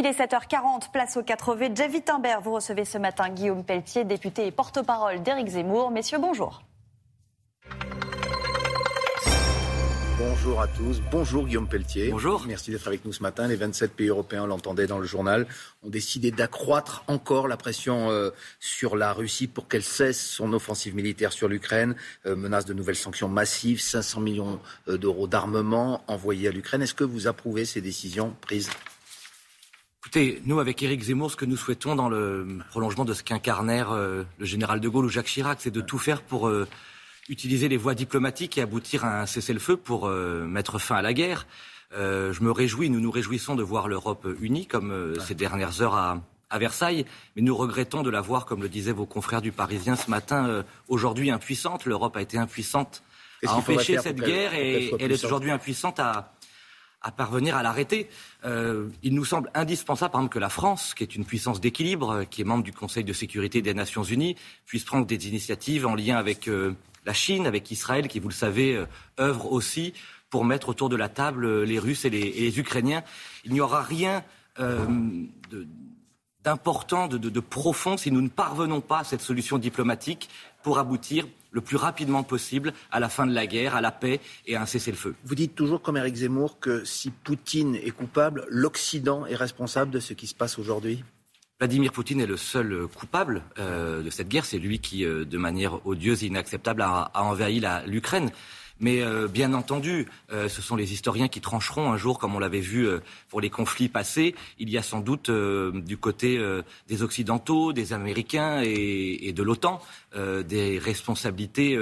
Il est 7h40, place au 4V. Jeff Wittenberg, vous recevez ce matin Guillaume Pelletier, député et porte-parole d'Éric Zemmour. Messieurs, bonjour. Bonjour à tous. Bonjour Guillaume Pelletier. Bonjour. Merci d'être avec nous ce matin. Les 27 pays européens, on l'entendait dans le journal, ont décidé d'accroître encore la pression euh, sur la Russie pour qu'elle cesse son offensive militaire sur l'Ukraine. Euh, menace de nouvelles sanctions massives, 500 millions euh, d'euros d'armement envoyés à l'Ukraine. Est-ce que vous approuvez ces décisions prises Écoutez, nous, avec Éric Zemmour, ce que nous souhaitons dans le prolongement de ce qu'incarnèrent le général de Gaulle ou Jacques Chirac, c'est de tout faire pour utiliser les voies diplomatiques et aboutir à un cessez-le-feu pour euh, mettre fin à la guerre. Euh, je me réjouis, nous nous réjouissons de voir l'Europe unie comme euh, ces dernières heures à, à, Versailles, mais nous regrettons de la voir, comme le disaient vos confrères du Parisien ce matin, aujourd'hui impuissante. L'Europe a été impuissante à empêcher cette guerre et elle est aujourd'hui impuissante à, à parvenir à l'arrêter. Euh, il nous semble indispensable, par exemple, que la France, qui est une puissance d'équilibre, qui est membre du Conseil de sécurité des Nations Unies, puisse prendre des initiatives en lien avec euh, la Chine, avec Israël, qui, vous le savez, euh, œuvre aussi pour mettre autour de la table euh, les Russes et les, Ukrainiens. Il n'y aura rien euh, d'important, de, profond, si nous ne parvenons pas à cette solution diplomatique pour aboutir le plus rapidement possible à la fin de la guerre, à la paix et à un cessez-le-feu. Vous dites toujours, comme Eric Zemmour, que si Poutine est coupable, l'Occident est responsable de ce qui se passe aujourd'hui? Vladimir Poutine est le seul coupable euh, de cette guerre. C'est lui qui, euh, de manière odieuse et inacceptable, a, envahi l'Ukraine. Mais euh, bien entendu, ce sont les historiens qui trancheront un jour, comme on l'avait vu pour les conflits passés. Il y a sans doute du côté des Occidentaux, des Américains et, et de l'OTAN des responsabilités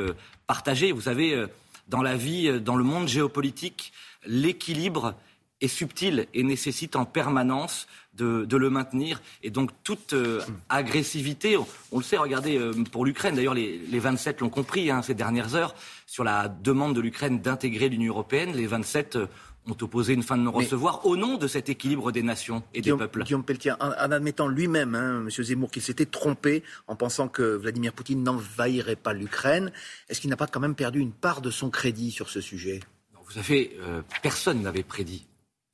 partagées. Vous savez, dans la vie, dans le monde géopolitique, l'équilibre est subtil et nécessite en permanence de, le maintenir. Et donc toute euh, agressivité, on, le sait, regardez, euh, pour l'Ukraine, d'ailleurs les, les, 27 l'ont compris hein, ces dernières heures, sur la demande de l'Ukraine d'intégrer l'Union européenne, les 27 euh, ont opposé une fin de non-recevoir au nom de cet équilibre des nations et des peuples. Guillaume Pelletier, en, admettant lui-même, hein, M. Zemmour, qu'il s'était trompé en pensant que Vladimir Poutine n'envahirait pas l'Ukraine, est-ce qu'il n'a pas quand même perdu une part de son crédit sur ce sujet? Vous savez, personne n'avait prédit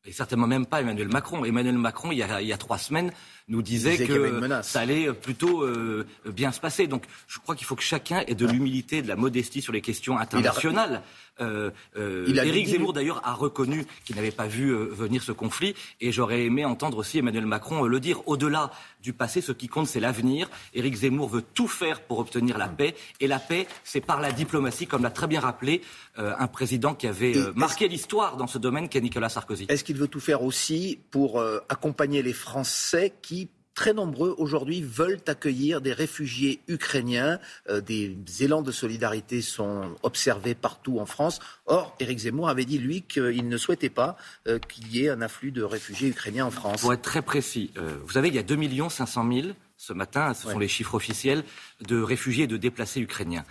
et certainement même pas Emmanuel Macron. Emmanuel Macron, il y a, il y a trois semaines, nous disait, que ça allait plutôt euh, bien se passer. Donc je crois qu'il faut que chacun ait de l'humilité, de la modestie sur les questions internationales. Euh, euh, Éric Zemmour d'ailleurs a reconnu qu'il n'avait pas vu euh, venir ce conflit et j'aurais aimé entendre aussi Emmanuel Macron le dire. Au-delà du passé, ce qui compte c'est l'avenir. Éric Zemmour veut tout faire pour obtenir la paix et la paix c'est par la diplomatie, comme l'a très bien rappelé un président qui avait marqué l'histoire dans ce domaine qu'est Nicolas Sarkozy. Est-ce qu'il veut tout faire aussi pour accompagner les Français qui très nombreux aujourd'hui veulent accueillir des réfugiés ukrainiens. Euh, des élans de solidarité sont observés partout en France. Or, Éric Zemmour avait dit, lui, qu'il ne souhaitait pas euh, qu'il y ait un afflux de réfugiés ukrainiens en France. Pour être très précis, euh, vous savez, il y a 2 500 000 ce matin, ce sont les chiffres officiels, de réfugiés et de déplacés ukrainiens.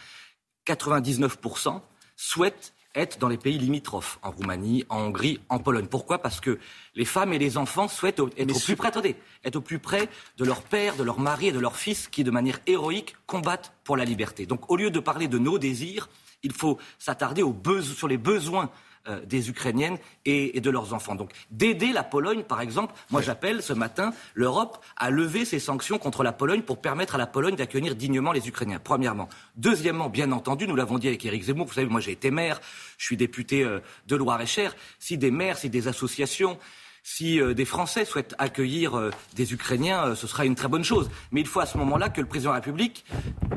99% souhaitent être dans les pays limitrophes, en Roumanie, en Hongrie, en Pologne. Pourquoi? Parce que les femmes et les enfants souhaitent être au plus près, attendez, être au plus près de leur père, de leur mari et de leur fils qui, de manière héroïque, combattent pour la liberté. Donc, au lieu de parler de nos désirs, il faut s'attarder sur les besoins euh, des Ukrainiennes et, de leurs enfants. Donc d'aider la Pologne, par exemple, moi j'appelle ce matin l'Europe à lever ses sanctions contre la Pologne pour permettre à la Pologne d'accueillir dignement les Ukrainiens, premièrement. Deuxièmement, bien entendu, nous l'avons dit avec Éric Zemmour, vous savez, moi j'ai été maire, je suis député euh, de Loire-et-Cher, si des maires, si des associations, si euh, des Français souhaitent accueillir des Ukrainiens, ce sera une très bonne chose. Mais il faut à ce moment-là que le président de la République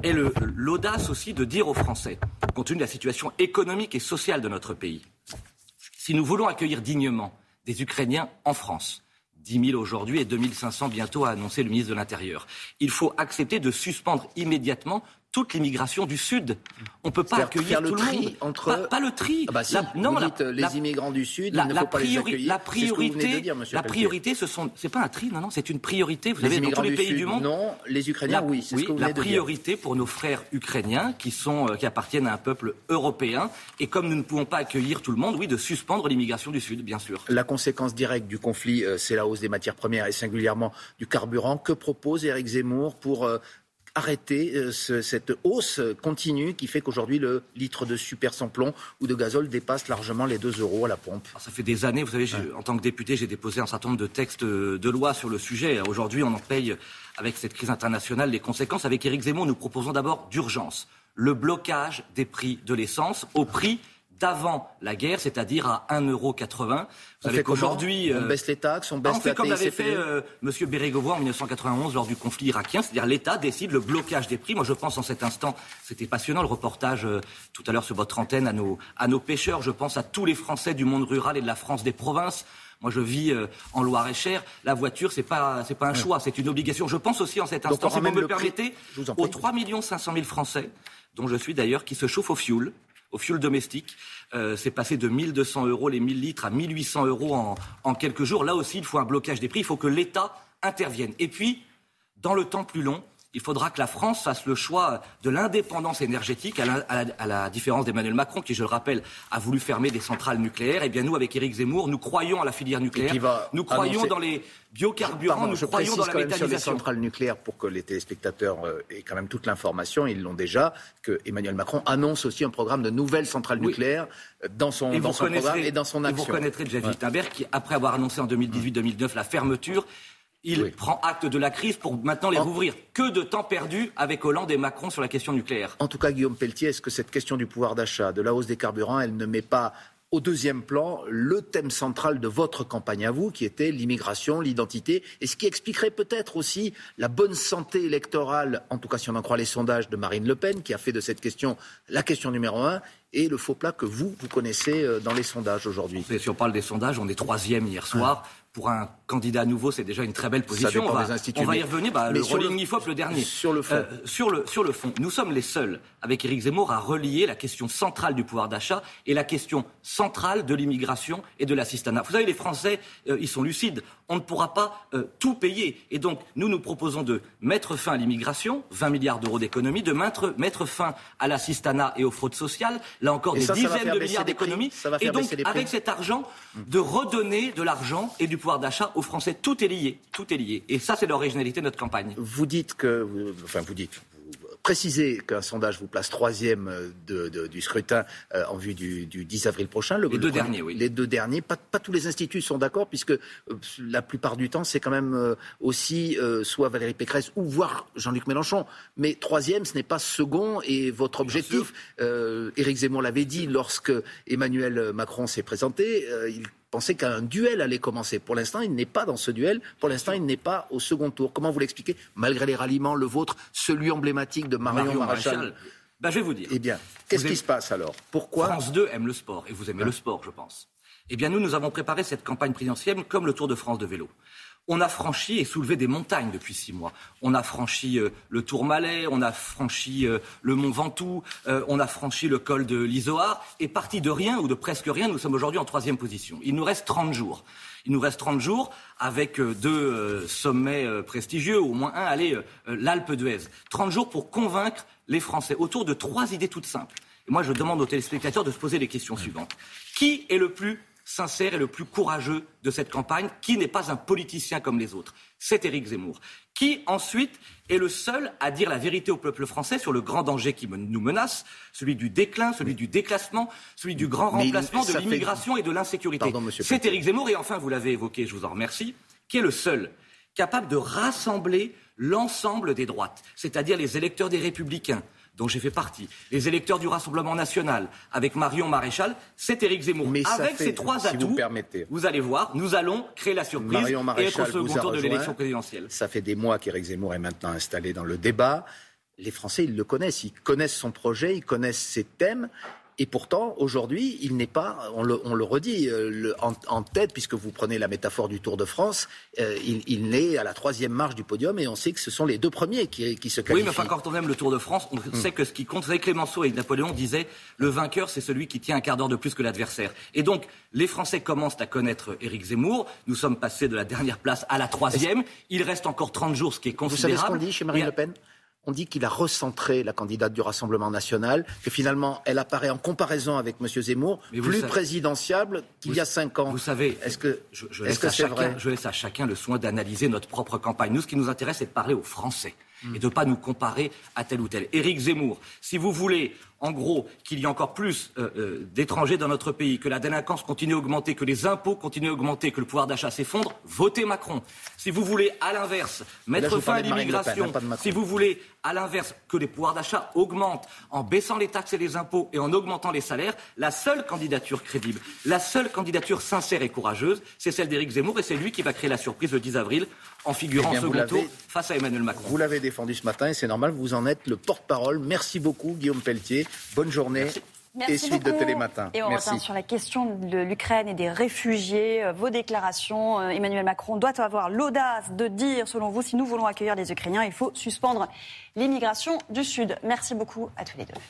ait l'audace aussi de dire aux Français, compte tenu de la situation économique et sociale de notre pays, si nous voulons accueillir dignement des Ukrainiens en France, 10 000 aujourd'hui et 2 500 bientôt, a annoncé le ministre de l'Intérieur. Il faut accepter de suspendre immédiatement toute l'immigration du Sud. On ne peut pas accueillir le tout tri le monde. Entre... Pas, le tri. Ah bah si, non, vous dites, les immigrants du Sud, la, il ne faut pas les accueillir. La priorité, dire, la priorité, ce sont, c'est pas un tri, non, non, c'est une priorité. Vous les avez dans tous les pays du, monde. Non, les Ukrainiens, oui. C'est ce que vous la priorité pour nos frères ukrainiens qui sont, euh, qui appartiennent à un peuple européen. Et comme nous ne pouvons pas accueillir tout le monde, oui, de suspendre l'immigration du Sud, bien sûr. La conséquence directe du conflit, euh, c'est la hausse des matières premières et singulièrement du carburant. Que propose Éric Zemmour pour euh, arrêter euh, cette hausse continue qui fait qu'aujourd'hui le litre de super sans plomb ou de gazole dépasse largement les 2 euros à la pompe Ça fait des années, vous savez, en tant que député, j'ai déposé un certain nombre de textes de loi sur le sujet. Aujourd'hui, on en paye avec cette crise internationale les conséquences. Avec Éric Zemmour, nous proposons d'abord d'urgence le blocage des prix de l'essence au prix d'avant la guerre, c'est-à-dire à 1,80€. Vous savez qu'aujourd'hui... On euh, baisse les taxes, on baisse on fait comme l'avait fait euh, M. Bérégovoy en 1991 lors du conflit irakien, c'est-à-dire l'État décide le blocage des prix. Moi, je pense en cet instant, c'était passionnant le reportage euh, tout à l'heure sur votre antenne à nos, à nos pêcheurs. Je pense à tous les Français du monde rural et de la France des provinces. Moi, je vis en Loire-et-Cher. La voiture, c'est pas, c'est pas un choix, c'est une obligation. Je pense aussi en cet instant, si vous me le permettez, aux 3 500 000 Français, dont je suis d'ailleurs, qui se chauffent au fioul au fioul domestique. Euh, c'est passé de 1200 euros les 1000 litres à 1800 euros en, en quelques jours. Là aussi, il faut un blocage des prix. Il faut que l'État intervienne. Et puis, dans le temps plus long, il faudra que la France fasse le choix de l'indépendance énergétique, à la, différence d'Emmanuel Macron, qui, je le rappelle, a voulu fermer des centrales nucléaires. Et eh bien nous, avec Éric Zemmour, nous croyons à la filière nucléaire. Nous croyons dans les biocarburants, nous croyons dans la méthanisation. Sur les centrales nucléaires, pour que les téléspectateurs euh, aient quand même toute l'information, ils l'ont déjà, que Emmanuel Macron annonce aussi un programme de nouvelles centrales nucléaires euh, dans son, dans son programme et dans son action. Et vous connaîtrez Jeff ouais. qui, après avoir annoncé en 2018-2009 la fermeture, il prend acte de la crise pour maintenant les rouvrir. Que de temps perdu avec Hollande et Macron sur la question nucléaire. En tout cas, Guillaume Pelletier, est-ce que cette question du pouvoir d'achat, de la hausse des carburants, elle ne met pas au deuxième plan le thème central de votre campagne à vous, qui était l'immigration, l'identité, et ce qui expliquerait peut-être aussi la bonne santé électorale, en tout cas si on en croit les sondages de Marine Le Pen, qui a fait de cette question la question numéro un, et le faux plat que vous, vous connaissez euh, dans les sondages aujourd'hui. Si on parle des sondages, on est troisième hier soir pour un candidat nouveau, c'est déjà une très belle position. on, va, on va, y revenir. Bah, le rolling le... le dernier. Sur le fond. Euh, sur, le, sur le fond. Nous sommes les seuls, avec Éric Zemmour, à relier la question centrale du pouvoir d'achat et la question centrale de l'immigration et de l'assistanat. Vous savez, les Français, euh, ils sont lucides. On ne pourra pas euh, tout payer. Et donc, nous nous proposons de mettre fin à l'immigration, 20 milliards d'euros d'économie, de mettre, mettre fin à l'assistanat et aux fraudes sociales, là encore des dizaines de milliards d'économies. Et donc, avec cet argent, de redonner de l'argent et du pouvoir d'achat aux Français. Tout est lié, tout est lié. Et ça, c'est l'originalité de notre campagne. Vous dites que, enfin, vous dites, précisez qu'un sondage vous place troisième de, du scrutin euh, en vue du, 10 avril prochain. les deux derniers, oui. Les deux derniers. Pas, tous les instituts sont d'accord, puisque euh, la plupart du temps, c'est quand même euh, aussi soit Valérie Pécresse ou voire Jean-Luc Mélenchon. Mais troisième, ce n'est pas second. Et votre objectif, Éric Zemmour l'avait dit lorsque Emmanuel Macron s'est présenté, il pensait qu'un duel allait commencer. Pour l'instant, il n'est pas dans ce duel. Pour l'instant, il n'est pas au second tour. Comment vous l'expliquez Malgré les ralliements, le vôtre, celui emblématique de Marion, Maréchal. Ben, je vais vous dire. Eh bien, qu'est-ce qui se passe alors? Pourquoi France 2 aime le sport, et vous aimez le sport, je pense. Eh bien, nous, nous avons préparé cette campagne présidentielle comme le Tour de France de vélo. On a franchi et soulevé des montagnes depuis six mois. On a franchi euh, le Tourmalet, on a franchi euh, le Mont Ventoux, euh, on a franchi le col de l'Isoard. Et parti de rien ou de presque rien, nous sommes aujourd'hui en troisième position. Il nous reste 30 jours. Il nous reste 30 jours avec deux sommets prestigieux, au moins un, allez, l'Alpe d'Huez. 30 jours pour convaincre les Français autour de trois idées toutes simples. Et moi, je demande aux téléspectateurs de se poser les questions suivantes. Qui est le plus sincère et le plus courageux de cette campagne, qui n'est pas un politicien comme les autres. C'est Éric Zemmour, qui ensuite est le seul à dire la vérité au peuple français sur le grand danger qui nous menace, celui du déclin, celui du déclassement, celui du grand remplacement de l'immigration et de l'insécurité. C'est Éric Zemmour, et enfin, vous l'avez évoqué, je vous en remercie, qui est le seul capable de rassembler l'ensemble des droites, c'est-à-dire les électeurs des républicains, dont j'ai fait partie, les électeurs du Rassemblement national, avec Marion Maréchal, c'est Éric Zemmour. Mais avec ces trois atouts, vous, permettez. vous allez voir, nous allons créer la surprise et être au second tour de l'élection présidentielle. Ça fait des mois qu'Éric Zemmour est maintenant installé dans le débat. Les Français, ils le connaissent, ils connaissent son projet, ils connaissent ses thèmes. Et pourtant, aujourd'hui, il n'est pas, on le, redit, euh, en, tête, puisque vous prenez la métaphore du Tour de France, euh, il, il n'est à la troisième marche du podium et on sait que ce sont les deux premiers qui, qui se qualifient. Oui, mais enfin, quand on aime le Tour de France, on sait que ce qui compte, savez, Clémenceau et Napoléon disaient, le vainqueur, c'est celui qui tient un quart d'heure de plus que l'adversaire. Et donc, les Français commencent à connaître Éric Zemmour. Nous sommes passés de la dernière place à la troisième. Il reste encore 30 jours, ce qui est considérable. Vous savez ce qu'on dit chez Marine Le Pen? On dit qu'il a recentré la candidate du Rassemblement national, que finalement elle apparaît en comparaison avec M. Zemmour plus présidentiable qu'il y a cinq ans. Vous savez, est-ce que, je, laisse à chacun, je laisse à chacun le soin d'analyser notre propre campagne. Nous, ce qui nous intéresse, c'est de parler aux Français. et de ne pas nous comparer à tel ou tel. Éric Zemmour, si vous voulez en gros, qu'il y ait encore plus euh, euh, d'étrangers dans notre pays, que la délinquance continue à augmenter, que les impôts continuent à augmenter, que le pouvoir d'achat s'effondre, votez Macron. Si vous voulez, à l'inverse, mettre fin à l'immigration, si vous voulez, à l'inverse, que les pouvoirs d'achat augmentent en baissant les taxes et les impôts et en augmentant les salaires, la seule candidature crédible, la seule candidature sincère et courageuse, c'est celle d'Éric Zemmour et c'est lui qui va créer la surprise le 10 avril en figurant eh second tour face à Emmanuel Macron. Vous l'avez défendu ce matin et c'est normal, vous en êtes le porte-parole. Merci beaucoup, Guillaume Pelletier. Bonne journée. et suite de Télématin. Et on revient sur la question de l'Ukraine et des réfugiés. Euh, vos déclarations, euh, Emmanuel Macron doit avoir l'audace de dire, selon vous, si nous voulons accueillir les Ukrainiens, il faut suspendre l'immigration du Sud. Merci beaucoup à tous les deux.